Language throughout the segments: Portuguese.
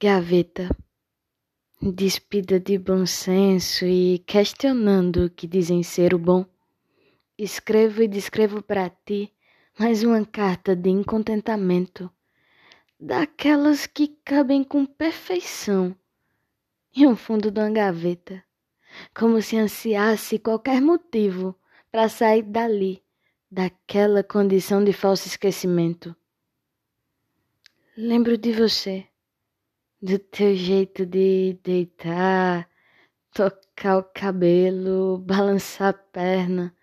Gaveta, despida de bom senso e questionando o que dizem ser o bom, escrevo e descrevo para ti mais uma carta de incontentamento, daquelas que cabem com perfeição em um fundo de uma gaveta, como se ansiasse qualquer motivo para sair dali, daquela condição de falso esquecimento. Lembro de você do teu jeito de deitar, tocar o cabelo, balançar a perna,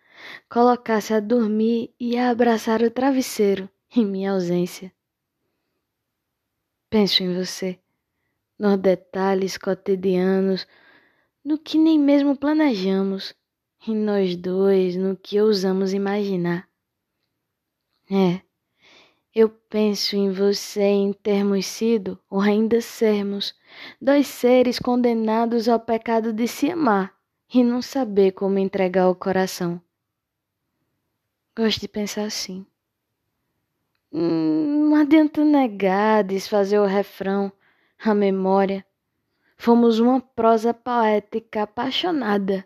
colocar-se a dormir e a abraçar o travesseiro em minha ausência. Penso em você, nos detalhes cotidianos, no que nem mesmo planejamos, em nós dois, no que ousamos imaginar. É, eu penso em você em termos sido ou ainda sermos dois seres condenados ao pecado de se amar e não saber como entregar o coração. Gosto de pensar assim. Hum, não adianta negar, desfazer o refrão, a memória. Fomos uma prosa poética apaixonada.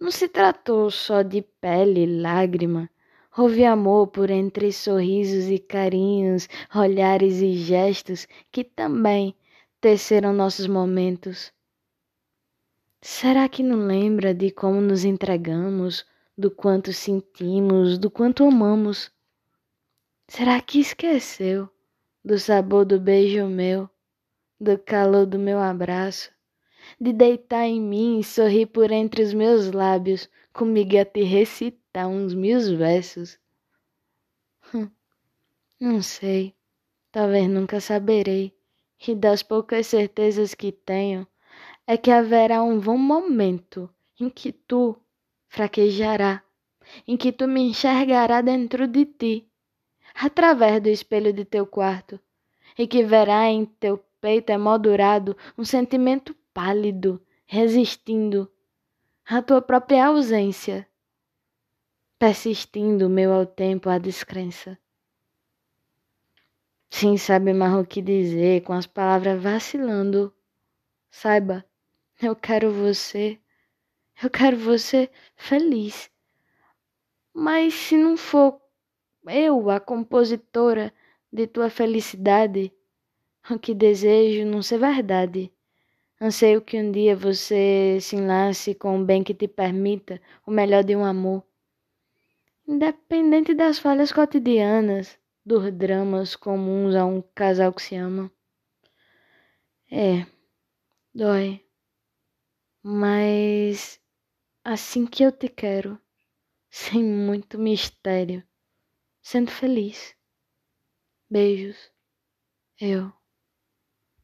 Não se tratou só de pele e lágrima Houve amor por entre sorrisos e carinhos, olhares e gestos que também teceram nossos momentos. Será que não lembra de como nos entregamos, do quanto sentimos, do quanto amamos? Será que esqueceu do sabor do beijo meu, do calor do meu abraço, de deitar em mim e sorrir por entre os meus lábios, comigo a te recitar? Cantar uns mil versos. Hum, não sei, talvez nunca saberei, e das poucas certezas que tenho é que haverá um bom momento em que tu fraquejará, em que tu me enxergará dentro de ti, através do espelho de teu quarto, e que verá em teu peito emoldurado um sentimento pálido, resistindo à tua própria ausência persistindo meu ao tempo a descrença. Sim, sabe mais o que dizer, com as palavras vacilando. Saiba, eu quero você, eu quero você feliz. Mas se não for eu a compositora de tua felicidade, o que desejo não ser verdade. Anseio que um dia você se enlace com o bem que te permita o melhor de um amor independente das falhas cotidianas, dos dramas comuns a um casal que se ama. É, dói. Mas assim que eu te quero, sem muito mistério, sendo feliz. Beijos. Eu.